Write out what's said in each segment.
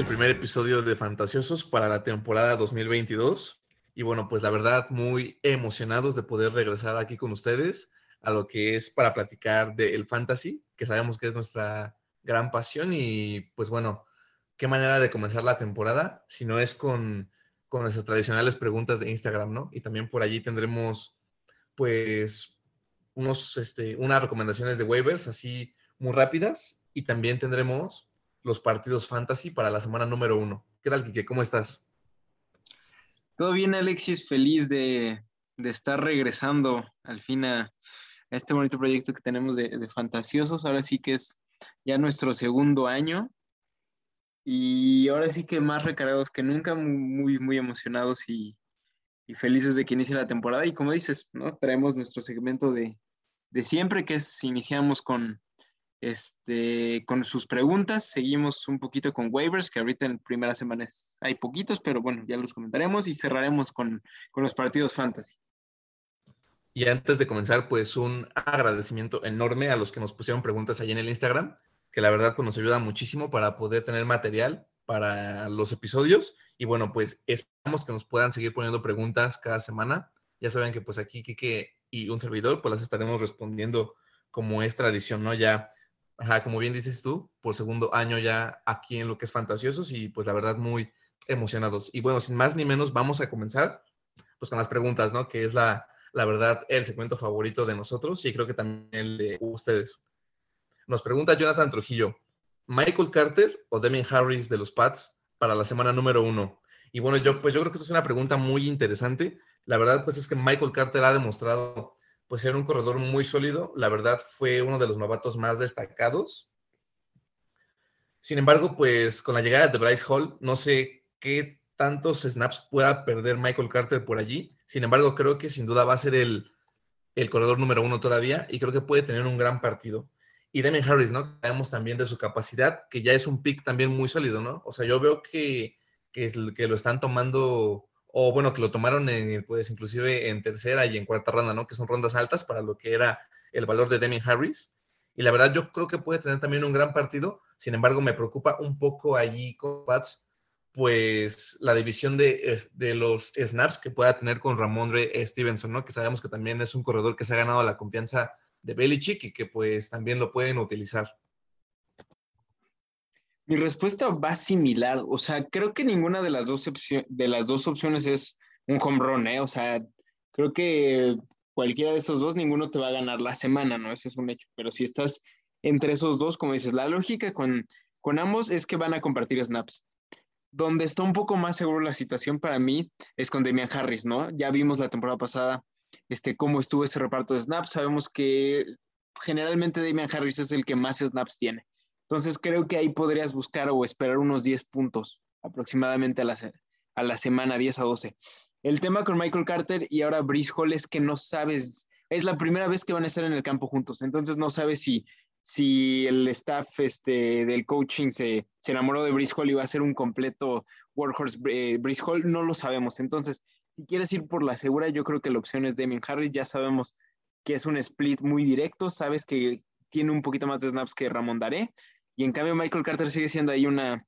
el primer episodio de Fantasiosos para la temporada 2022. Y bueno, pues la verdad, muy emocionados de poder regresar aquí con ustedes a lo que es para platicar del fantasy, que sabemos que es nuestra gran pasión. Y pues bueno, qué manera de comenzar la temporada, si no es con, con nuestras tradicionales preguntas de Instagram, ¿no? Y también por allí tendremos, pues, unos, este, unas recomendaciones de waivers así muy rápidas. Y también tendremos los partidos fantasy para la semana número uno. ¿Qué tal, Kike? ¿Cómo estás? Todo bien, Alexis, feliz de, de estar regresando al fin a, este bonito proyecto que tenemos de, de, Fantasiosos. Ahora sí que es ya nuestro segundo año y ahora sí que más recargados que nunca, muy, muy emocionados y, y felices de que inicie la temporada. Y como dices, ¿no? traemos nuestro segmento de, de siempre, que es iniciamos con, este, con sus preguntas. Seguimos un poquito con waivers, que ahorita en primeras semanas hay poquitos, pero bueno, ya los comentaremos y cerraremos con, con, los partidos fantasy. Y antes de comenzar, pues un agradecimiento enorme a los que nos pusieron preguntas allí en el Instagram, que la verdad pues, nos ayuda muchísimo para poder tener material para los episodios. Y bueno, pues esperamos que nos puedan seguir poniendo preguntas cada semana. Ya saben que pues aquí Kike y un servidor pues las estaremos respondiendo como es tradición, ¿no? Ya Ajá, como bien dices tú, por segundo año ya aquí en lo que es Fantasiosos y pues la verdad muy emocionados. Y bueno, sin más ni menos, vamos a comenzar pues con las preguntas, ¿no? Que es la, la verdad el segmento favorito de nosotros y creo que también el de ustedes. Nos pregunta Jonathan Trujillo, ¿Michael Carter o Demian Harris de los Pats para la semana número uno? Y bueno, yo pues yo creo que esto es una pregunta muy interesante. La verdad pues es que Michael Carter ha demostrado pues era un corredor muy sólido. La verdad fue uno de los novatos más destacados. Sin embargo, pues con la llegada de Bryce Hall, no sé qué tantos snaps pueda perder Michael Carter por allí. Sin embargo, creo que sin duda va a ser el, el corredor número uno todavía y creo que puede tener un gran partido. Y Demian Harris, ¿no? Sabemos también de su capacidad, que ya es un pick también muy sólido, ¿no? O sea, yo veo que, que, es, que lo están tomando o bueno, que lo tomaron en, pues inclusive en tercera y en cuarta ronda, ¿no? Que son rondas altas para lo que era el valor de Demian Harris. Y la verdad yo creo que puede tener también un gran partido. Sin embargo, me preocupa un poco allí con Pats, pues la división de, de, los snaps que pueda tener con Ramondre Stevenson, ¿no? Que sabemos que también es un corredor que se ha ganado la confianza de Belichick y que pues también lo pueden utilizar. Mi respuesta va similar, o sea, creo que ninguna de las dos, de las dos opciones es un home run, ¿eh? O sea, creo que cualquiera de esos dos, ninguno te va a ganar la semana, ¿no? Ese es un hecho. Pero si estás entre esos dos, como dices, la lógica con, con ambos es que van a compartir snaps. Donde está un poco más seguro la situación para mí es con Demian Harris, ¿no? Ya vimos la temporada pasada este, cómo estuvo ese reparto de snaps. Sabemos que generalmente Demian Harris es el que más snaps tiene. Entonces creo que ahí podrías buscar o esperar unos 10 puntos aproximadamente a la, a la semana 10 a 12. El tema con Michael Carter y ahora Brice Hall es que no sabes, es la primera vez que van a estar en el campo juntos, entonces no sabes si, si el staff este, del coaching se, se enamoró de Brice Hall y va a ser un completo workhorse eh, Brice Hall, no lo sabemos. Entonces, si quieres ir por la segura, yo creo que la opción es Damien Harris, ya sabemos que es un split muy directo, sabes que tiene un poquito más de snaps que Ramón Daré, y en cambio Michael Carter sigue siendo ahí una,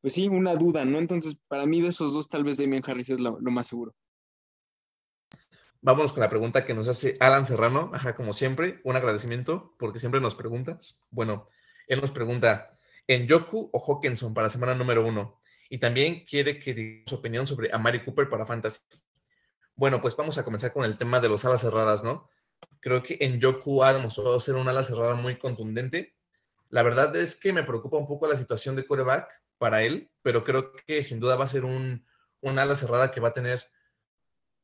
pues sí, una duda, ¿no? Entonces, para mí de esos dos, tal vez Damian Harris es lo, lo más seguro. Vámonos con la pregunta que nos hace Alan Serrano, ajá, como siempre, un agradecimiento porque siempre nos preguntas. Bueno, él nos pregunta, ¿en Yoku o Hawkinson para semana número uno? Y también quiere que diga su opinión sobre Amari Cooper para Fantasy. Bueno, pues vamos a comenzar con el tema de los alas cerradas, ¿no? Creo que en Yoku ha demostrado ser una ala cerrada muy contundente la verdad es que me preocupa un poco la situación de coreback para él, pero creo que sin duda va a ser un, un ala cerrada que va a tener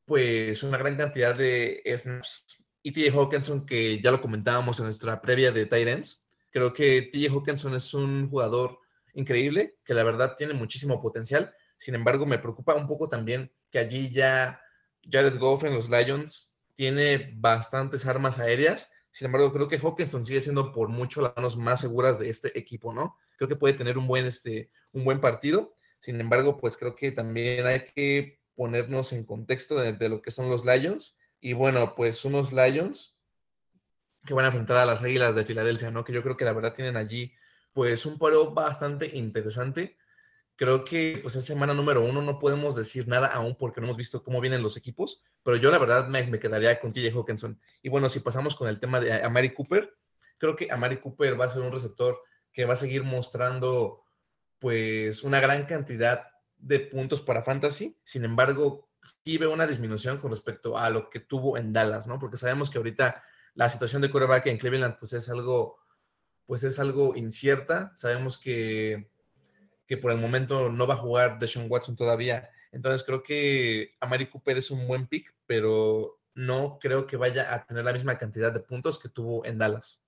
pues una gran cantidad de snaps. Y TJ Hawkinson, que ya lo comentábamos en nuestra previa de Titans, creo que TJ Hawkinson es un jugador increíble, que la verdad tiene muchísimo potencial. Sin embargo, me preocupa un poco también que allí ya Jared Goff en los Lions tiene bastantes armas aéreas sin embargo, creo que Hawkinson sigue siendo por mucho las manos más seguras de este equipo, ¿no? Creo que puede tener un buen, este, un buen partido. Sin embargo, pues creo que también hay que ponernos en contexto de, lo que son los Lions. Y bueno, pues unos Lions que van a enfrentar a las Águilas de Filadelfia, ¿no? Que yo creo que la verdad tienen allí pues un paro bastante interesante. Creo que pues es semana número uno, no podemos decir nada aún porque no hemos visto cómo vienen los equipos, pero yo la verdad me, me quedaría con TJ Hawkinson. Y bueno, si pasamos con el tema de Amari Cooper, creo que Amari Cooper va a ser un receptor que va a seguir mostrando pues una gran cantidad de puntos para fantasy. Sin embargo, sí veo una disminución con respecto a lo que tuvo en Dallas, ¿no? Porque sabemos que ahorita la situación de quarterback en Cleveland pues es algo pues es algo incierta. Sabemos que, que por el momento no va a jugar Deshaun Watson todavía. Entonces creo que Amari Cooper es un buen pick, pero no creo que vaya a tener la misma cantidad de puntos que tuvo en Dallas.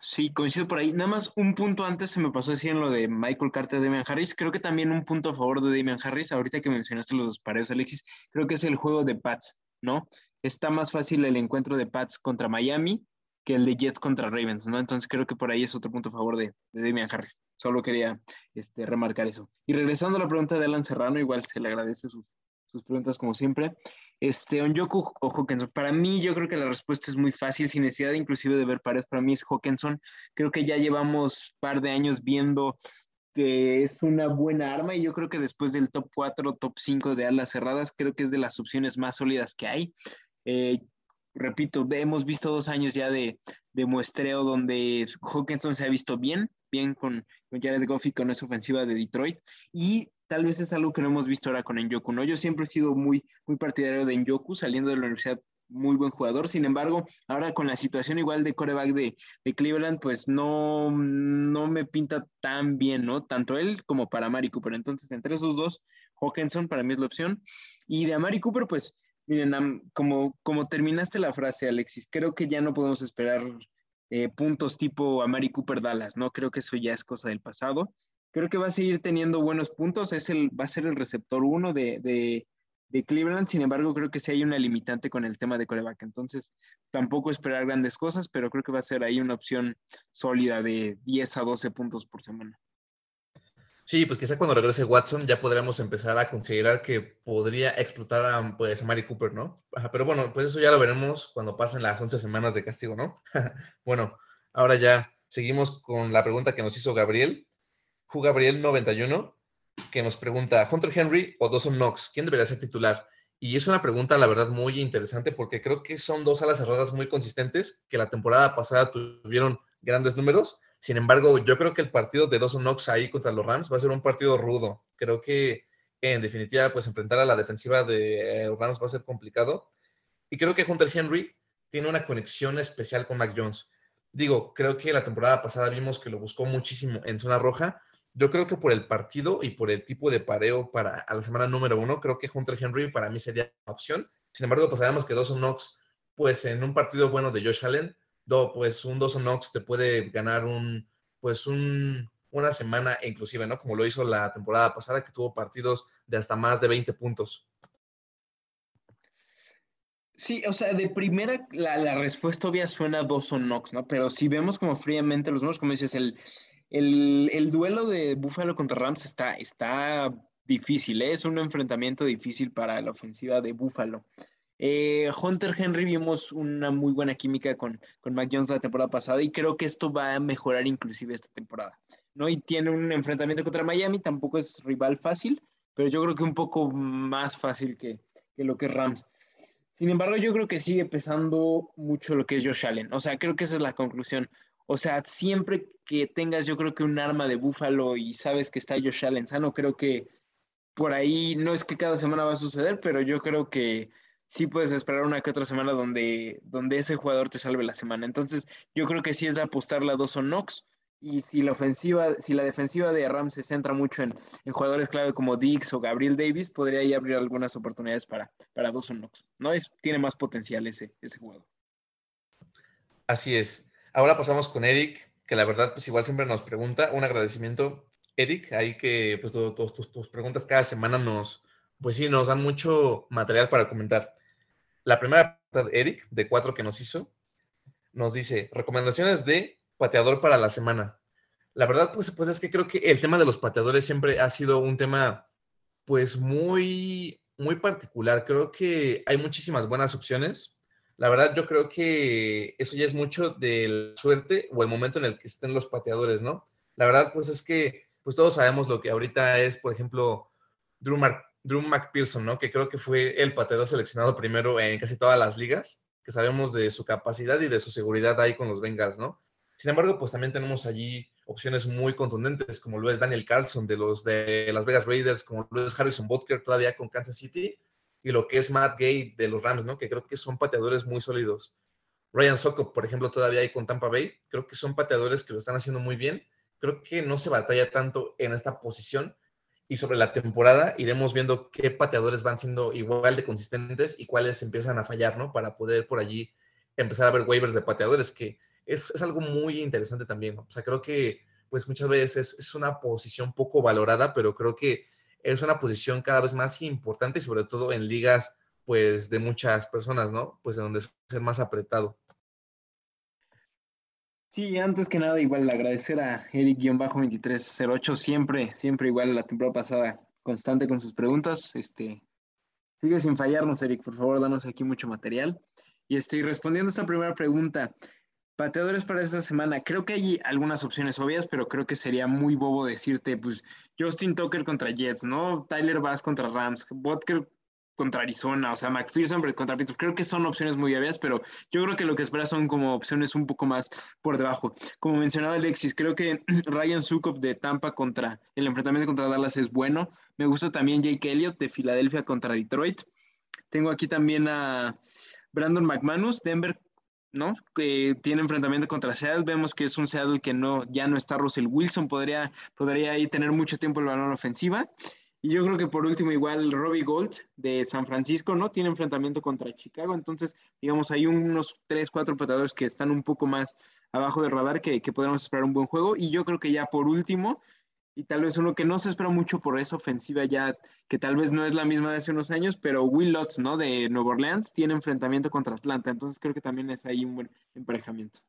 Sí, coincido por ahí. Nada más un punto antes se me pasó decir en lo de Michael Carter de Damian Harris. Creo que también un punto a favor de Damian Harris, ahorita que mencionaste los pareos, Alexis, creo que es el juego de Pats, ¿no? Está más fácil el encuentro de Pats contra Miami que el de Jets contra Ravens, ¿no? Entonces creo que por ahí es otro punto a favor de, de Damian Harris. Solo quería este, remarcar eso. Y regresando a la pregunta de Alan Serrano, igual se le agradece sus, sus preguntas como siempre. Este, Onyoku o Hawkinson. Para mí, yo creo que la respuesta es muy fácil, sin necesidad inclusive de ver pares. Para mí es Hawkinson. Creo que ya llevamos par de años viendo que es una buena arma y yo creo que después del top 4, top 5 de alas cerradas, creo que es de las opciones más sólidas que hay. Eh, repito, hemos visto dos años ya de, de, muestreo donde Hawkinson se ha visto bien, bien con, con Jared Goff y con esa ofensiva de Detroit y tal vez es algo que no hemos visto ahora con Enjoku, ¿no? Yo siempre he sido muy, muy partidario de Enjoku, saliendo de la universidad, muy buen jugador. Sin embargo, ahora con la situación igual de coreback de, de Cleveland, pues no, no me pinta tan bien, ¿no? Tanto él como para Mari Cooper. Entonces, entre esos dos, Hawkinson para mí es la opción. Y de Amari Cooper, pues, miren, como, como terminaste la frase, Alexis, creo que ya no podemos esperar eh, puntos tipo Amari Cooper Dallas, ¿no? Creo que eso ya es cosa del pasado creo que va a seguir teniendo buenos puntos. Es el, va a ser el receptor uno de, de, de, Cleveland. Sin embargo, creo que sí hay una limitante con el tema de coreback. Entonces, tampoco esperar grandes cosas, pero creo que va a ser ahí una opción sólida de 10 a 12 puntos por semana. Sí, pues quizá cuando regrese Watson ya podremos empezar a considerar que podría explotar a, pues, a Mari Cooper, ¿no? pero bueno, pues eso ya lo veremos cuando pasen las 11 semanas de castigo, ¿no? bueno, ahora ya seguimos con la pregunta que nos hizo Gabriel. Gabriel91, que nos pregunta, ¿Hunter Henry o Dawson Knox? ¿Quién debería ser titular? Y es una pregunta, la verdad, muy interesante porque creo que son dos alas cerradas muy consistentes que la temporada pasada tuvieron grandes números. Sin embargo, yo creo que el partido de Dawson Knox ahí contra los Rams va a ser un partido rudo. Creo que en definitiva, pues enfrentar a la defensiva de los Rams va a ser complicado. Y creo que Hunter Henry tiene una conexión especial con Mac Jones. Digo, creo que la temporada pasada vimos que lo buscó muchísimo en zona roja, yo creo que por el partido y por el tipo de pareo para a la semana número uno, creo que Hunter Henry para mí sería la opción. Sin embargo, pues sabemos que Dawson Knox, pues en un partido bueno de Josh Allen, do, pues un Dawson Knox te puede ganar un, pues un, una semana inclusive, ¿no? Como lo hizo la temporada pasada, que tuvo partidos de hasta más de 20 puntos. Sí, o sea, de primera la, respuesta obvia suena Dawson Knox, ¿no? Pero si vemos como fríamente los números, como dices, el, el, duelo de Buffalo contra Rams está, está difícil, ¿eh? es un enfrentamiento difícil para la ofensiva de Buffalo. Eh, Hunter Henry vimos una muy buena química con, con Mac Jones la temporada pasada y creo que esto va a mejorar inclusive esta temporada. ¿no? Y tiene un enfrentamiento contra Miami, tampoco es rival fácil, pero yo creo que un poco más fácil que, que lo que es Rams. Sin embargo, yo creo que sigue pesando mucho lo que es Josh Allen. O sea, creo que esa es la conclusión. O sea, siempre que tengas, yo creo que un arma de búfalo y sabes que está Josh Allen sano, creo que por ahí no es que cada semana va a suceder, pero yo creo que sí puedes esperar una que otra semana donde, donde ese jugador te salve la semana. Entonces, yo creo que sí es de apostarle a Dawson Knox. Y si la ofensiva, si la defensiva de Rams se centra mucho en, jugadores clave como Dix o Gabriel Davis, podría abrir algunas oportunidades para, para Dawson Knox. ¿no? Es, tiene más potencial ese, ese jugador. Así es. Ahora pasamos con Eric, que la verdad, pues igual siempre nos pregunta. Un agradecimiento, Eric, ahí que pues tus, preguntas cada semana nos, pues sí, nos dan mucho material para comentar. La primera de Eric, de cuatro que nos hizo, nos dice, recomendaciones de pateador para la semana. La verdad, pues, pues es que creo que el tema de los pateadores siempre ha sido un tema, pues, muy, muy particular. Creo que hay muchísimas buenas opciones. La verdad, yo creo que eso ya es mucho de la suerte o el momento en el que estén los pateadores, ¿no? La verdad, pues es que, pues todos sabemos lo que ahorita es, por ejemplo, Drew, Drew McPherson, ¿no? Que creo que fue el pateador seleccionado primero en casi todas las ligas, que sabemos de su capacidad y de su seguridad ahí con los Bengals, ¿no? Sin embargo, pues también tenemos allí opciones muy contundentes, como lo es Daniel Carlson de los de Las Vegas Raiders, como lo es Harrison Butker todavía con Kansas City, y lo que es Matt Gay de los Rams, ¿no? Que creo que son pateadores muy sólidos. Ryan Sokop, por ejemplo, todavía hay con Tampa Bay. Creo que son pateadores que lo están haciendo muy bien. Creo que no se batalla tanto en esta posición. Y sobre la temporada iremos viendo qué pateadores van siendo igual de consistentes y cuáles empiezan a fallar, ¿no? Para poder por allí empezar a ver waivers de pateadores, que es, es algo muy interesante también. O sea, creo que pues muchas veces es, una posición poco valorada, pero creo que es una posición cada vez más importante y sobre todo en ligas pues de muchas personas, ¿no? Pues en donde es más apretado. Sí, antes que nada, igual agradecer a Eric-2308, siempre, siempre igual la temporada pasada, constante con sus preguntas. Este, sigue sin fallarnos, Eric, por favor, danos aquí mucho material. Y estoy respondiendo a esta primera pregunta. Pateadores para esta semana. Creo que hay algunas opciones obvias, pero creo que sería muy bobo decirte, pues, Justin Tucker contra Jets, ¿no? Tyler Bass contra Rams, Butker contra Arizona, o sea, McPherson contra Pittsburgh. Creo que son opciones muy obvias, pero yo creo que lo que esperas son como opciones un poco más por debajo. Como mencionaba Alexis, creo que Ryan Sukop de Tampa contra el enfrentamiento contra Dallas es bueno. Me gusta también Jake Elliott de Filadelfia contra Detroit. Tengo aquí también a Brandon McManus, Denver ¿no? Que tiene enfrentamiento contra Seattle. Vemos que es un Seattle que no, ya no está Russell Wilson, podría, podría ahí tener mucho tiempo el balón ofensiva. Y yo creo que por último, igual Robbie Gold de San Francisco, ¿no? Tiene enfrentamiento contra Chicago. Entonces, digamos, hay unos 3, 4 patadores que están un poco más abajo del radar que, que podemos esperar un buen juego. Y yo creo que ya por último, y tal vez uno que no se espera mucho por esa ofensiva ya, que tal vez no es la misma de hace unos años, pero Will Lutz, ¿no? De Nueva Orleans, tiene enfrentamiento contra Atlanta, entonces creo que también es ahí un buen emparejamiento.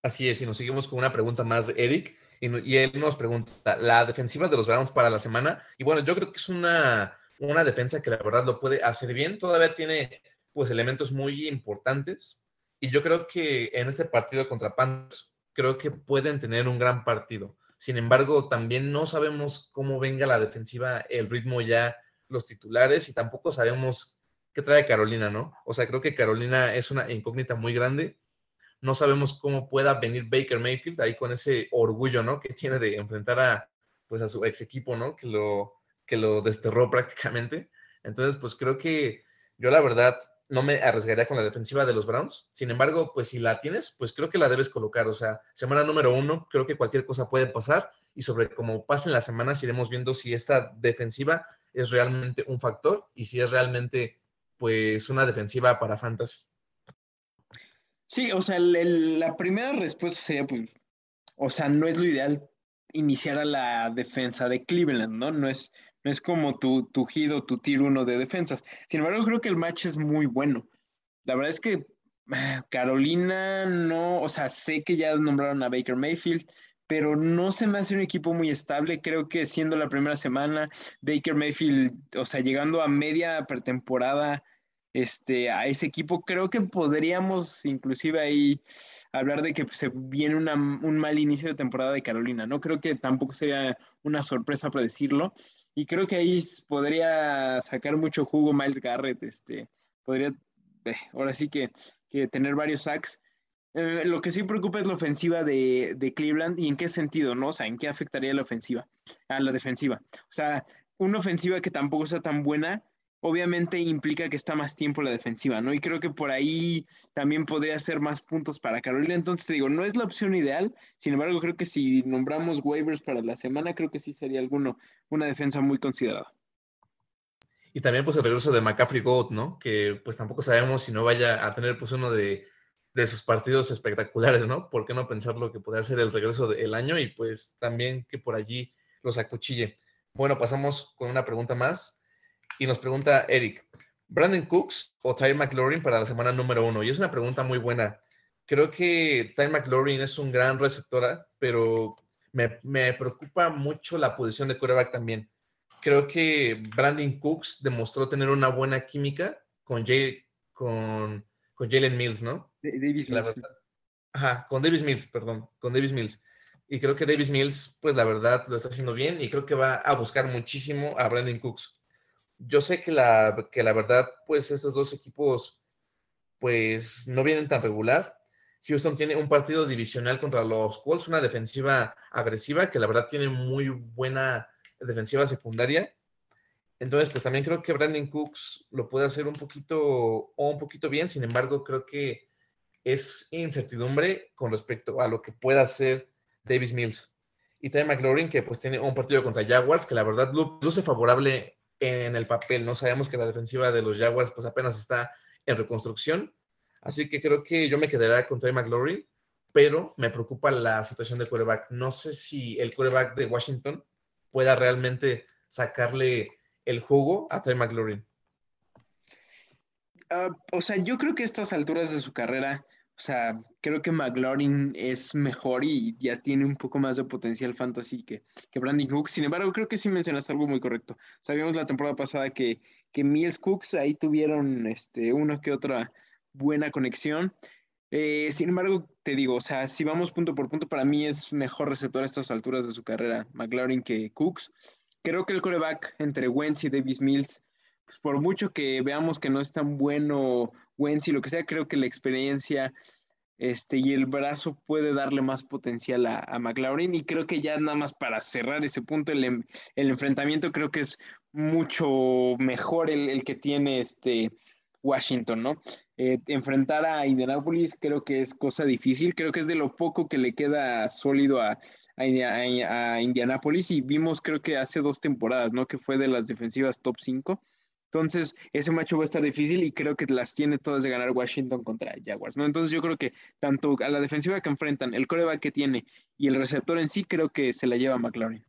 Así es, y nos seguimos con una pregunta más Eric, y, él nos pregunta, la defensiva de los Browns para la semana, y bueno, yo creo que es una, una defensa que la verdad lo puede hacer bien, todavía tiene pues elementos muy importantes, y yo creo que en este partido contra Panthers, creo que pueden tener un gran partido sin embargo, también no sabemos cómo venga la defensiva, el ritmo ya, los titulares, y tampoco sabemos qué trae Carolina, ¿no? O sea, creo que Carolina es una incógnita muy grande. No sabemos cómo pueda venir Baker Mayfield ahí con ese orgullo, ¿no? Que tiene de enfrentar a, pues, a su ex equipo, ¿no? Que lo, que lo desterró prácticamente. Entonces, pues creo que yo la verdad no me arriesgaría con la defensiva de los Browns. Sin embargo, pues si la tienes, pues creo que la debes colocar. O sea, semana número uno, creo que cualquier cosa puede pasar y sobre cómo pasen las semanas iremos viendo si esta defensiva es realmente un factor y si es realmente pues una defensiva para fantasy. Sí, o sea, la primera respuesta sería pues, o sea, no es lo ideal iniciar a la defensa de Cleveland, ¿no? No es, no es como tu, tu tu tier uno de defensas. Sin embargo, creo que el match es muy bueno. La verdad es que ah, Carolina no, o sea, sé que ya nombraron a Baker Mayfield, pero no se me hace un equipo muy estable. Creo que siendo la primera semana, Baker Mayfield, o sea, llegando a media pretemporada este, a ese equipo, creo que podríamos inclusive ahí hablar de que se viene un mal inicio de temporada de Carolina, ¿no? Creo que tampoco sería una sorpresa predecirlo. Y creo que ahí podría sacar mucho jugo Miles Garrett, este, podría, eh, ahora sí que, tener varios sacks. Eh, lo que sí preocupa es la ofensiva de, de, Cleveland y en qué sentido, ¿no? O sea, en qué afectaría la ofensiva, a la defensiva. O sea, una ofensiva que tampoco sea tan buena, obviamente implica que está más tiempo la defensiva, ¿no? Y creo que por ahí también podría ser más puntos para Carolina. Entonces te digo, no es la opción ideal, sin embargo, creo que si nombramos waivers para la semana, creo que sí sería alguno, una defensa muy considerada. Y también pues el regreso de McCaffrey Gold, ¿no? Que pues tampoco sabemos si no vaya a tener pues uno de, de sus partidos espectaculares, ¿no? ¿Por qué no pensar lo que podría ser el regreso del año y pues también que por allí los acuchille? Bueno, pasamos con una pregunta más. Y nos pregunta Eric, ¿Brandon Cooks o Ty McLaurin para la semana número uno? Y es una pregunta muy buena. Creo que Ty McLaurin es un gran receptora, pero me, me preocupa mucho la posición de quarterback también. Creo que Brandon Cooks demostró tener una buena química con, Jay, con, con Jalen Mills, ¿no? Davis Mills. Ajá, con Davis Mills, perdón, con Davis Mills. Y creo que Davis Mills, pues la verdad, lo está haciendo bien y creo que va a buscar muchísimo a Brandon Cooks. Yo sé que la, que la verdad, pues estos dos equipos, pues no vienen tan regular. Houston tiene un partido divisional contra los Colts, una defensiva agresiva que la verdad tiene muy buena defensiva secundaria. Entonces, pues también creo que Brandon Cooks lo puede hacer un poquito o un poquito bien. Sin embargo, creo que es incertidumbre con respecto a lo que pueda hacer Davis Mills. Y también McLaurin, que pues tiene un partido contra Jaguars, que la verdad luce favorable en el papel. No sabemos que la defensiva de los Jaguars pues apenas está en reconstrucción. Así que creo que yo me quedaría con Trey McLaurin, pero me preocupa la situación de quarterback. No sé si el quarterback de Washington pueda realmente sacarle el jugo a Trey McLaurin. Ah, o sea, yo creo que a estas alturas de su carrera, o sea, creo que McLaurin es mejor y ya tiene un poco más de potencial fantasy que, Brandon Cooks. Sin embargo, creo que sí mencionaste algo muy correcto. Sabíamos la temporada pasada que, que Mills Cooks ahí tuvieron este, una que otra buena conexión. Eh, sin embargo, te digo, o sea, si vamos punto por punto, para mí es mejor receptor a estas alturas de su carrera McLaurin que Cooks. Creo que el coreback entre Wentz y Davis Mills, pues por mucho que veamos que no es tan bueno Wentz y lo que sea, creo que la experiencia este, y el brazo puede darle más potencial a, McLaurin. Y creo que ya nada más para cerrar ese punto, el, el enfrentamiento creo que es mucho mejor el, el que tiene este Washington, ¿no? Eh, enfrentar a Indianapolis creo que es cosa difícil, creo que es de lo poco que le queda sólido a, a, Indianapolis y vimos creo que hace dos temporadas, ¿no? Que fue de las defensivas top 5. Entonces, ese macho va a estar difícil y creo que las tiene todas de ganar Washington contra Jaguars, ¿no? Entonces, yo creo que tanto a la defensiva que enfrentan, el coreback que tiene y el receptor en sí, creo que se la lleva McLaren.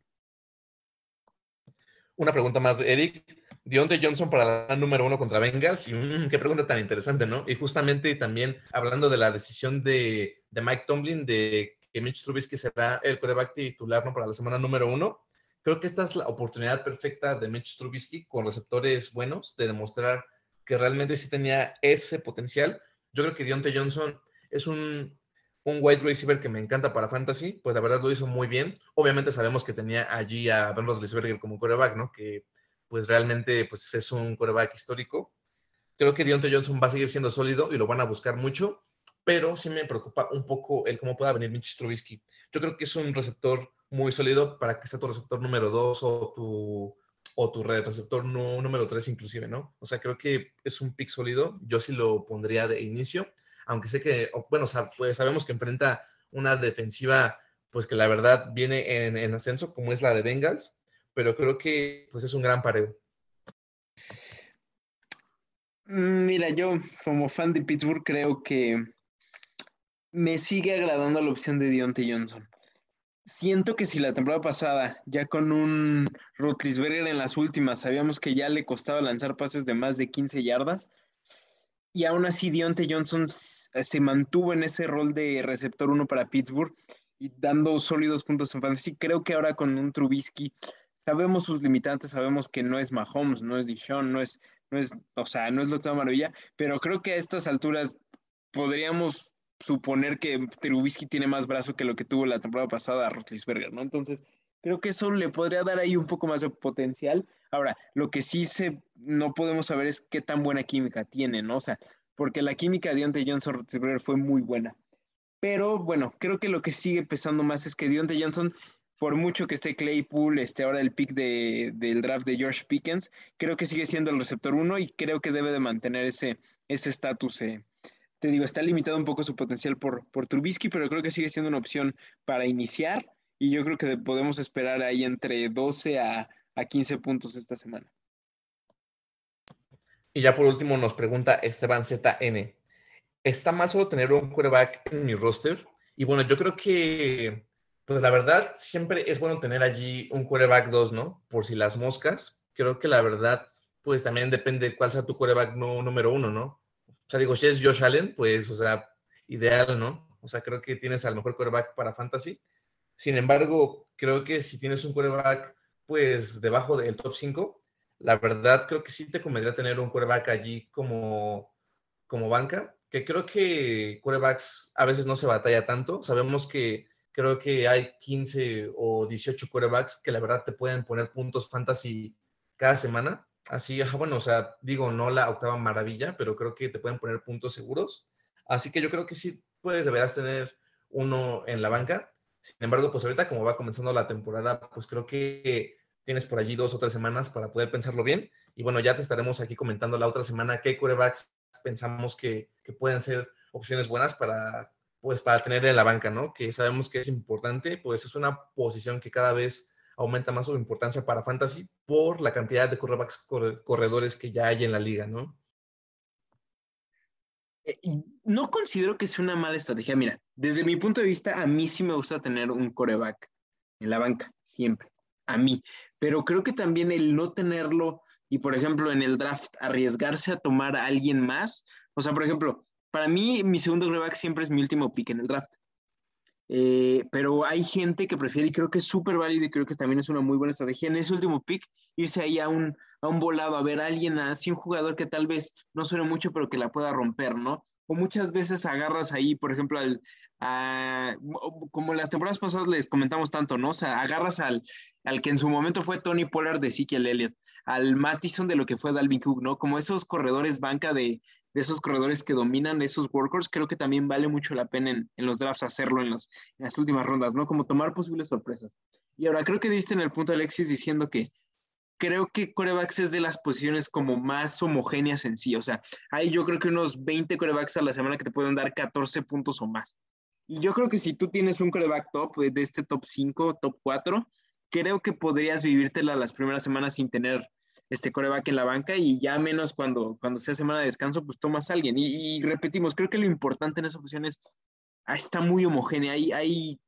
Una pregunta más, Eric. Dionte Johnson para la número uno contra Bengals. Mm, qué pregunta tan interesante, ¿no? Y justamente también hablando de la decisión de, Mike Tomlin de que Mitch Trubisky será el coreback titular ¿no? para la semana número uno. Creo que esta es la oportunidad perfecta de Mitch Trubisky con receptores buenos de demostrar que realmente sí tenía ese potencial. Yo creo que Dionte Johnson es un, un wide receiver que me encanta para fantasy, pues la verdad lo hizo muy bien. Obviamente sabemos que tenía allí a Ben Roethlisberger como coreback, ¿no? Que pues realmente pues es un quarterback histórico. Creo que Deontay Johnson va a seguir siendo sólido y lo van a buscar mucho, pero sí me preocupa un poco el cómo pueda venir Mitch Trubisky. Yo creo que es un receptor muy sólido para que sea tu receptor número 2 o tu, o tu receptor número 3 inclusive, ¿no? O sea, creo que es un pick sólido. Yo sí lo pondría de inicio, aunque sé que, bueno, pues sabemos que enfrenta una defensiva, pues que la verdad viene en, en ascenso, como es la de Bengals pero creo que pues es un gran pareo. Mm, mira, yo como fan de Pittsburgh creo que me sigue agradando la opción de Dionte Johnson. Siento que si la temporada pasada, ya con un Rutlisberger en las últimas, sabíamos que ya le costaba lanzar pases de más de 15 yardas, y aún así Dionte Johnson se mantuvo en ese rol de receptor uno para Pittsburgh y dando sólidos puntos en fantasy. Creo que ahora con un Trubisky sabemos sus limitantes, sabemos que no es Mahomes, no es Dishon, no es, no es, o sea, no es maravilla, pero creo que a estas alturas podríamos suponer que Trubisky tiene más brazo que lo que tuvo la temporada pasada a Rotlisberger, ¿no? Entonces, creo que eso le podría dar ahí un poco más de potencial. Ahora, lo que sí se, no podemos saber es qué tan buena química tiene, ¿no? O sea, porque la química de Deontay Johnson Rotlisberger fue muy buena. Pero bueno, creo que lo que sigue pesando más es que Deontay Johnson por mucho que esté Claypool, este ahora el pick de, del draft de George Pickens, creo que sigue siendo el receptor uno y creo que debe de mantener ese estatus. Eh. Te digo, está limitado un poco su potencial por, por Trubisky, pero creo que sigue siendo una opción para iniciar y yo creo que podemos esperar ahí entre 12 a, a 15 puntos esta semana. Y ya por último nos pregunta Esteban ZN. ¿Está mal solo tener un quarterback en mi roster? Y bueno, yo creo que pues la verdad, siempre es bueno tener allí un quarterback 2, ¿no? Por si las moscas. Creo que la verdad, pues también depende de cuál sea tu quarterback no, número uno, ¿no? O sea, digo, si es Josh Allen, pues, o sea, ideal, ¿no? O sea, creo que tienes al mejor quarterback para fantasy. Sin embargo, creo que si tienes un quarterback, pues debajo del top 5, la verdad creo que sí te convendría tener un quarterback allí como, como banca, que creo que quarterbacks a veces no se batalla tanto. Sabemos que creo que hay 15 o 18 quarterbacks que la verdad te pueden poner puntos fantasy cada semana. Así, bueno, o sea, digo, no la octava maravilla, pero creo que te pueden poner puntos seguros. Así que yo creo que sí puedes, deberás tener uno en la banca. Sin embargo, pues ahorita como va comenzando la temporada, pues creo que tienes por allí dos o tres semanas para poder pensarlo bien. Y bueno, ya te estaremos aquí comentando la otra semana qué quarterbacks pensamos que, que pueden ser opciones buenas para, pues, para tener en la banca, ¿no? Que sabemos que es importante, pues es una posición que cada vez aumenta más su importancia para Fantasy por la cantidad de quarterbacks corredores que ya hay en la liga, ¿no? Eh, no considero que sea una mala estrategia. Mira, desde mi punto de vista, a mí sí me gusta tener un coreback en la banca, siempre, a mí. Pero creo que también el no tenerlo y, por ejemplo, en el draft arriesgarse a tomar a alguien más, o sea, por ejemplo, para mí mi segundo coreback siempre es mi último pick en el draft. Eh, pero hay gente que prefiere, y creo que es súper válido y creo que también es una muy buena estrategia en ese último pick, irse ahí a un, a un volado, a ver a alguien, así un jugador que tal vez no suene mucho, pero que la pueda romper, ¿no? O muchas veces agarras ahí, por ejemplo, al, como las temporadas pasadas les comentamos tanto, ¿no? O sea, agarras al, al que en su momento fue Tony Pollard de Ezekiel Elliott, al Mattison de lo que fue Dalvin Cook, ¿no? Como esos corredores banca de, de esos corredores que dominan esos workers, creo que también vale mucho la pena en, los drafts hacerlo en, las últimas rondas, ¿no? Como tomar posibles sorpresas. Y ahora creo que diste en el punto, Alexis, diciendo que creo que corebacks es de las posiciones como más homogéneas en sí. O sea, hay yo creo que unos 20 corebacks a la semana que te pueden dar 14 puntos o más. Y yo creo que si tú tienes un coreback top de este top 5, top 4, creo que podrías vivírtela las primeras semanas sin tener este coreback en la banca y ya menos cuando, cuando sea semana de descanso, pues tomas a alguien. Y, repetimos, creo que lo importante en esa posición es, ah, está muy homogénea, hay, hay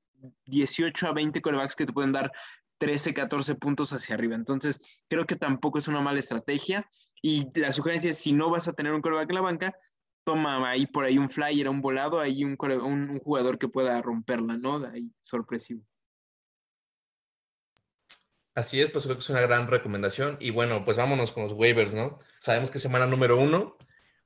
18 a 20 corebacks que te pueden dar 13, 14 puntos hacia arriba. Entonces, creo que tampoco es una mala estrategia. Y la sugerencia es, si no vas a tener un coreback en la banca, toma ahí por ahí un flyer, un volado, ahí un, un, un jugador que pueda romperla, ¿no? Ahí sorpresivo. Así es, pues creo que es una gran recomendación. Y bueno, pues vámonos con los waivers, ¿no? Sabemos que semana número uno,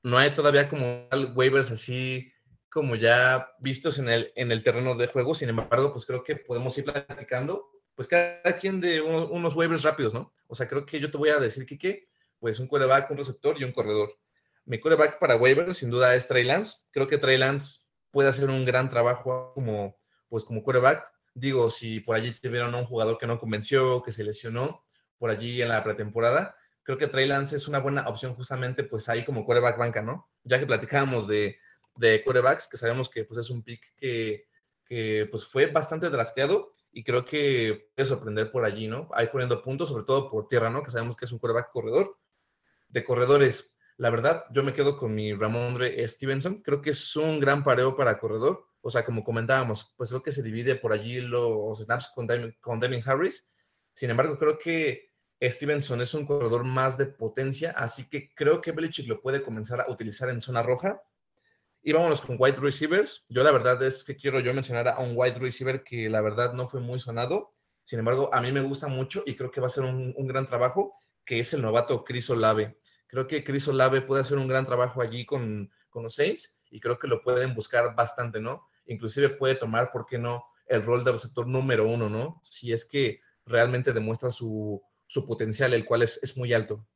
no hay todavía como waivers así como ya vistos en el, en el terreno de juego. Sin embargo, pues creo que podemos ir platicando, pues cada quien de unos waivers rápidos, ¿no? O sea, creo que yo te voy a decir, Kike, pues un quarterback, un receptor y un corredor. Mi quarterback para waivers, sin duda, es Trey Lance. Creo que Trey Lance puede hacer un gran trabajo como, pues como quarterback Digo, si por allí tuvieron a un jugador que no convenció, que se lesionó por allí en la pretemporada, creo que Trey Lance es una buena opción justamente pues ahí como quarterback banca, ¿no? Ya que platicábamos de, de quarterbacks, que sabemos que pues es un pick que, que pues fue bastante drafteado y creo que puede sorprender por allí, ¿no? Ahí poniendo puntos, sobre todo por tierra, ¿no? Que sabemos que es un quarterback corredor. De corredores, la verdad, yo me quedo con mi Ramondre Stevenson. Creo que es un gran pareo para corredor o sea, como comentábamos, pues creo que se divide por allí los snaps con Damien, Harris. Sin embargo, creo que Stevenson es un corredor más de potencia, así que creo que Belichick lo puede comenzar a utilizar en zona roja. Y vámonos con wide receivers. Yo la verdad es que quiero yo mencionar a un wide receiver que la verdad no fue muy sonado. Sin embargo, a mí me gusta mucho y creo que va a ser un, gran trabajo, que es el novato Chris Olave. Creo que Chris Olave puede hacer un gran trabajo allí con, con los Saints y creo que lo pueden buscar bastante, ¿no? Inclusive puede tomar, ¿por qué no?, el rol de receptor número uno, ¿no? Si es que realmente demuestra su, potencial, el cual es, muy alto.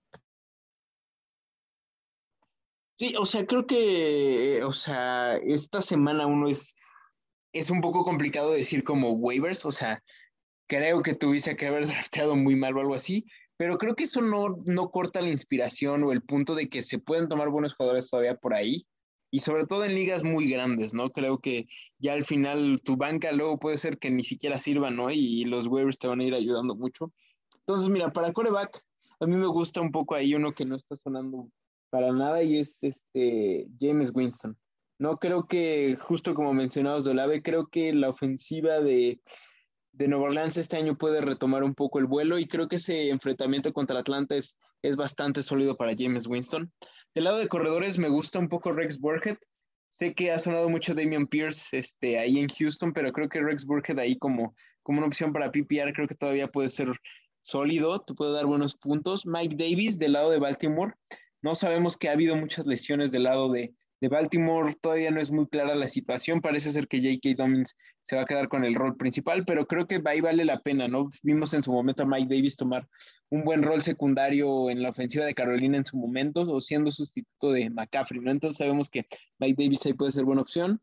Sí, o sea, creo que, o sea, esta semana uno es, es un poco complicado decir como waivers, o sea, creo que tuviste que haber drafteado muy mal o algo así, pero creo que eso no, no corta la inspiración o el punto de que se pueden tomar buenos jugadores todavía por ahí y sobre todo en ligas muy grandes, ¿no? Creo que ya al final tu banca luego puede ser que ni siquiera sirva, ¿no? Y los waivers te van a ir ayudando mucho. Entonces, mira, para coreback, a mí me gusta un poco ahí uno que no está sonando para nada y es este James Winston. No creo que, justo como mencionabas, Olave, creo que la ofensiva de, de Nueva Orleans este año puede retomar un poco el vuelo y creo que ese enfrentamiento contra Atlanta es, es bastante sólido para James Winston. Del lado de corredores me gusta un poco Rex Burkhead. Sé que ha sonado mucho Damian Pierce este, ahí en Houston, pero creo que Rex Burkhead ahí como, como una opción para PPR creo que todavía puede ser sólido, te puede dar buenos puntos. Mike Davis del lado de Baltimore, no sabemos que ha habido muchas lesiones del lado de, de Baltimore, todavía no es muy clara la situación, parece ser que J.K. Dobbins se va a quedar con el rol principal, pero creo que ahí vale la pena, ¿no? Vimos en su momento a Mike Davis tomar un buen rol secundario en la ofensiva de Carolina en su momento, o siendo sustituto de McCaffrey. Entonces sabemos que Mike Davis ahí puede ser buena opción.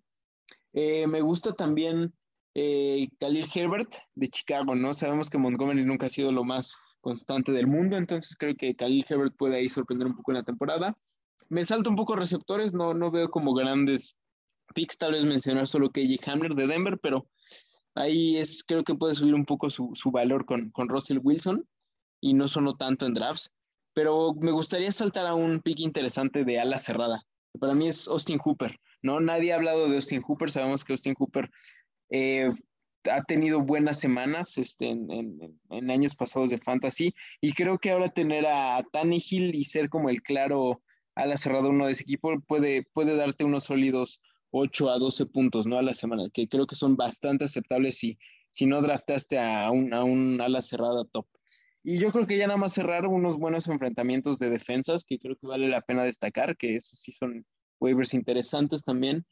Eh, me gusta también eh, Khalil Herbert de Chicago, ¿no? Sabemos que Montgomery nunca ha sido lo más constante del mundo, entonces creo que Khalil Herbert puede ahí sorprender un poco en la temporada. Me salto un poco receptores, no, no veo como grandes picks, tal vez mencionar solo KJ Hamler de Denver, pero ahí es, creo que puede subir un poco su, valor con, con Russell Wilson y no sonó tanto en drafts. Pero me gustaría saltar a un pick interesante de ala cerrada. Para mí es Austin Hooper. ¿no? Nadie ha hablado de Austin Hooper. Sabemos que Austin Hooper eh, ha tenido buenas semanas este, en, años pasados de fantasy y creo que ahora tener a Hill y ser como el claro ala cerrada uno de ese equipo puede, puede darte unos sólidos 8 a 12 puntos ¿no? a la semana, que creo que son bastante aceptables si, si no draftaste a un, a un ala cerrada top. Y yo creo que ya nada más cerrar unos buenos enfrentamientos de defensas que creo que vale la pena destacar, que esos sí son waivers interesantes también.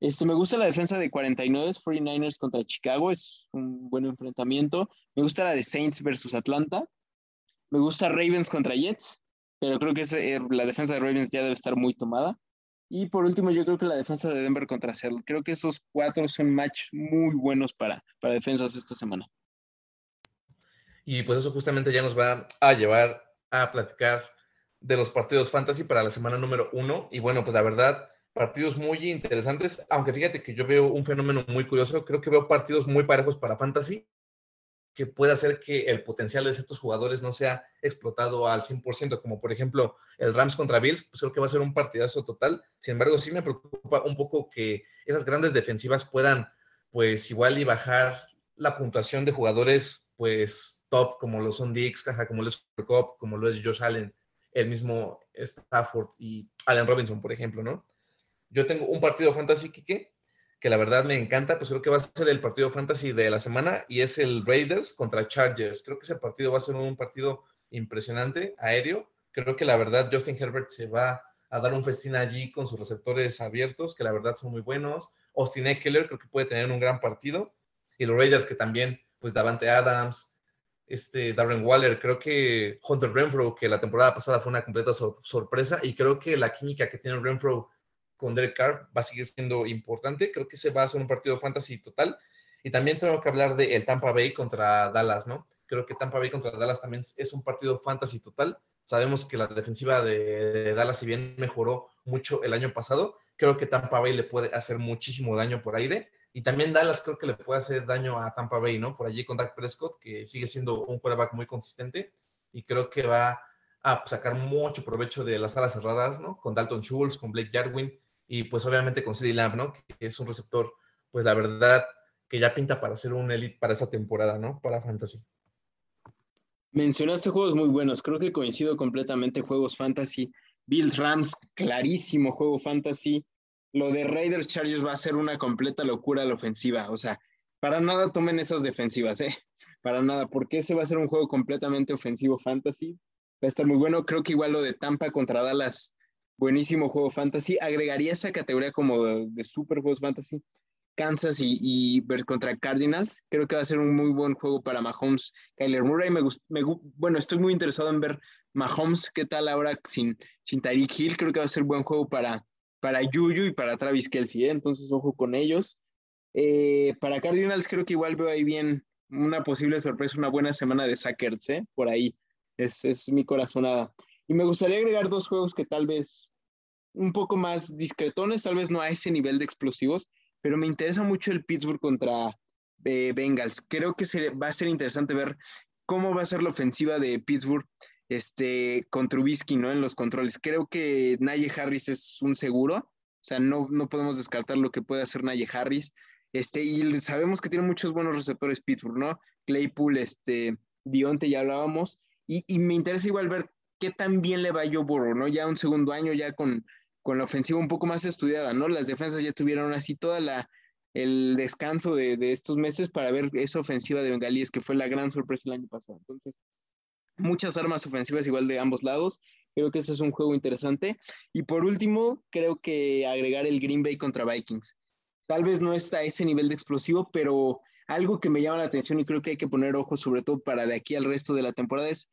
Este, me gusta la defensa de 49 49ers contra Chicago, es un buen enfrentamiento. Me gusta la de Saints versus Atlanta. Me gusta Ravens contra Jets, pero creo que eh, la defensa de Ravens ya debe estar muy tomada. Y por último, yo creo que la defensa de Denver contra Seattle. Creo que esos cuatro son match muy buenos para, para defensas esta semana. Y pues eso justamente ya nos va a llevar a platicar de los partidos fantasy para la semana número uno. Y bueno, pues la verdad, partidos muy interesantes, aunque fíjate que yo veo un fenómeno muy curioso, creo que veo partidos muy parejos para fantasy, que puede hacer que el potencial de ciertos jugadores no sea explotado al 100%, como por ejemplo el Rams contra Bills, pues creo que va a ser un partidazo total. Sin embargo, sí me preocupa un poco que esas grandes defensivas puedan, pues igual y bajar la puntuación de jugadores, pues top, como lo son Dix, como lo es como lo es Josh Allen, el mismo Stafford y Allen Robinson, por ejemplo, ¿no? Yo tengo un partido fantasy, que que la verdad me encanta, pues creo que va a ser el partido fantasy de la semana y es el Raiders contra Chargers. Creo que ese partido va a ser un partido impresionante, aéreo. Creo que la verdad Justin Herbert se va a dar un festín allí con sus receptores abiertos, que la verdad son muy buenos. Austin Eckler creo que puede tener un gran partido. Y los Raiders que también, pues Davante Adams, este Darren Waller, creo que Hunter Renfro, que la temporada pasada fue una completa sorpresa, y creo que la química que tiene Renfro con Derek Carr va a seguir siendo importante. Creo que se va a ser un partido fantasy total. Y también tengo que hablar de el Tampa Bay contra Dallas, ¿no? Creo que Tampa Bay contra Dallas también es un partido fantasy total. Sabemos que la defensiva de, Dallas, si bien mejoró mucho el año pasado, creo que Tampa Bay le puede hacer muchísimo daño por aire. Y también Dallas creo que le puede hacer daño a Tampa Bay, ¿no? Por allí con Dak Prescott, que sigue siendo un quarterback muy consistente y creo que va a sacar mucho provecho de las alas cerradas, ¿no? Con Dalton Schultz, con Blake Jarwin, y pues obviamente con CD Lamb, ¿no? Que es un receptor, pues la verdad, que ya pinta para ser un elite para esta temporada, ¿no? Para Fantasy. Mencionaste juegos muy buenos, creo que coincido completamente, juegos Fantasy. Bills Rams, clarísimo juego Fantasy. Lo de Raiders Chargers va a ser una completa locura la ofensiva, o sea, para nada tomen esas defensivas, ¿eh? Para nada, porque ese va a ser un juego completamente ofensivo Fantasy. Va a estar muy bueno, creo que igual lo de Tampa contra Dallas buenísimo juego fantasy. Agregaría esa categoría como de, super juegos fantasy. Kansas y, y contra Cardinals. Creo que va a ser un muy buen juego para Mahomes. Kyler Murray, me, me bueno, estoy muy interesado en ver Mahomes, qué tal ahora sin, sin Tariq Hill. Creo que va a ser buen juego para, para Yuyu y para Travis Kelsey. ¿eh? Entonces, ojo con ellos. Eh, para Cardinals, creo que igual veo ahí bien una posible sorpresa, una buena semana de Sackers, ¿eh? por ahí. Es, es mi corazonada. Y me gustaría agregar dos juegos que tal vez un poco más discretones, tal vez no a ese nivel de explosivos, pero me interesa mucho el Pittsburgh contra eh, Bengals. Creo que va a ser interesante ver cómo va a ser la ofensiva de Pittsburgh este, con Trubisky, ¿no? En los controles. Creo que Naye Harris es un seguro, o sea, no, no podemos descartar lo que puede hacer Naye Harris. Este, y sabemos que tiene muchos buenos receptores Pittsburgh, ¿no? Claypool, este, Dionte, ya hablábamos. Y, y me interesa igual ver qué tan bien le va a Joe Burrow, ¿no? Ya un segundo año, ya con, con la ofensiva un poco más estudiada, ¿no? Las defensas ya tuvieron así toda la el descanso de, de estos meses para ver esa ofensiva de Bengalíes que fue la gran sorpresa el año pasado. Entonces, muchas armas ofensivas igual de ambos lados. Creo que ese es un juego interesante. Y por último, creo que agregar el Green Bay contra Vikings. Tal vez no está a ese nivel de explosivo, pero algo que me llama la atención y creo que hay que poner ojo sobre todo para de aquí al resto de la temporada es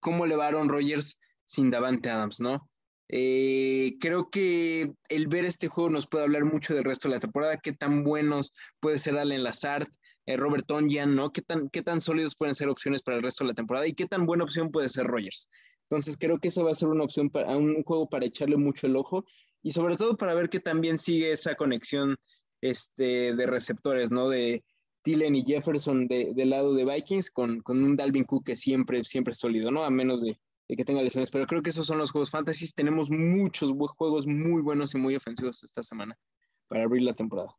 cómo le va Aaron Rodgers sin Davante Adams, ¿no? Eh, creo que el ver este juego nos puede hablar mucho del resto de la temporada, qué tan buenos puede ser Allen Lazard, eh, Robert Tonyan, ¿no? ¿Qué tan, qué tan sólidos pueden ser opciones para el resto de la temporada y qué tan buena opción puede ser Rogers. Entonces creo que eso va a ser una opción para un juego para echarle mucho el ojo y sobre todo para ver que también sigue esa conexión este, de receptores, ¿no? De Tillen y Jefferson de, del lado de Vikings con, con, un Dalvin Cook que siempre, siempre es sólido, ¿no? A menos de, que tenga lesiones. Pero creo que esos son los juegos fantasy. Tenemos muchos juegos muy buenos y muy ofensivos esta semana para abrir la temporada.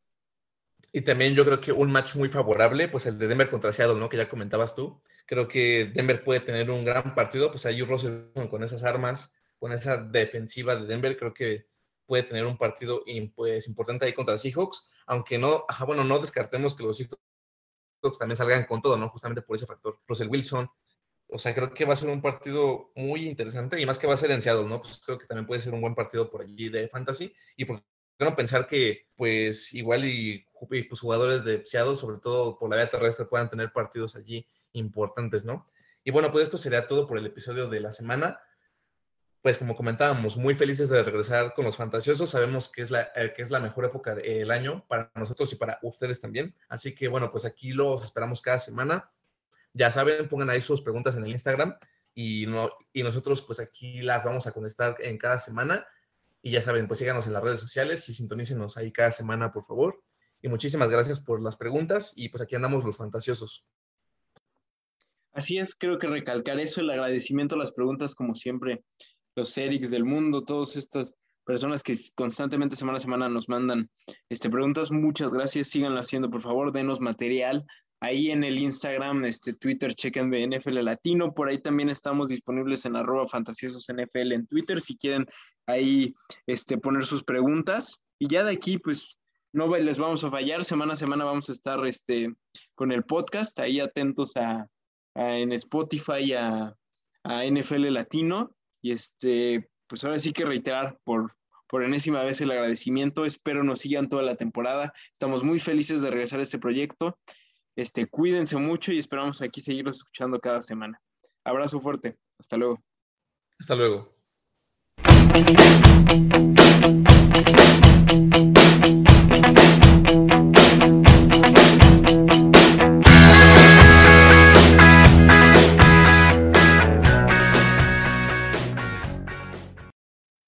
Y también yo creo que un match muy favorable, pues el de Denver contra Seattle, ¿no? Que ya comentabas tú. Creo que Denver puede tener un gran partido, pues ahí Russell con esas armas, con esa defensiva de Denver, creo que puede tener un partido pues, importante ahí contra Seahawks, aunque no, bueno, no descartemos que los Seahawks también salgan con todo, ¿no? Justamente por ese factor. Russell Wilson, o sea, creo que va a ser un partido muy interesante y más que va a ser en Seattle, ¿no? Pues creo que también puede ser un buen partido por allí de fantasy y por no pensar que, pues, igual y, pues, jugadores de Seattle, sobre todo por la vía terrestre, puedan tener partidos allí importantes, ¿no? Y bueno, pues esto sería todo por el episodio de la semana. Pues como comentábamos, muy felices de regresar con los fantasiosos. Sabemos que es la, eh, que es la mejor época del año para nosotros y para ustedes también. Así que bueno, pues aquí los esperamos cada semana. Ya saben, pongan ahí sus preguntas en el Instagram y, no, y nosotros pues aquí las vamos a contestar en cada semana. Y ya saben, pues síganos en las redes sociales y sintonícenos ahí cada semana, por favor. Y muchísimas gracias por las preguntas y pues aquí andamos los fantasiosos. Así es, creo que recalcar eso, el agradecimiento a las preguntas, como siempre, los Erics del mundo, todas estas personas que constantemente semana a semana nos mandan este, preguntas, muchas gracias, síganlo haciendo, por favor, denos material. Ahí en el Instagram, este, Twitter, chequen de NFL Latino, por ahí también estamos disponibles en arroba fantasiosos NFL en Twitter, si quieren ahí este, poner sus preguntas. Y ya de aquí, pues, no les vamos a fallar, semana a semana vamos a estar este, con el podcast, ahí atentos a, en Spotify a, NFL Latino. Y este, pues ahora sí que reiterar por, por enésima vez el agradecimiento. Espero nos sigan toda la temporada. Estamos muy felices de regresar a este proyecto. Este, cuídense mucho y esperamos aquí seguirlos escuchando cada semana. Abrazo fuerte. Hasta luego. Hasta luego.